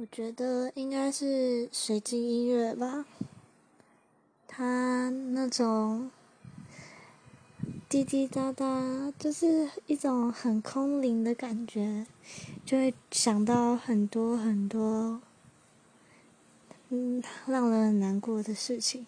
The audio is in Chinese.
我觉得应该是水晶音乐吧，它那种滴滴答答，就是一种很空灵的感觉，就会想到很多很多，嗯，让人很难过的事情。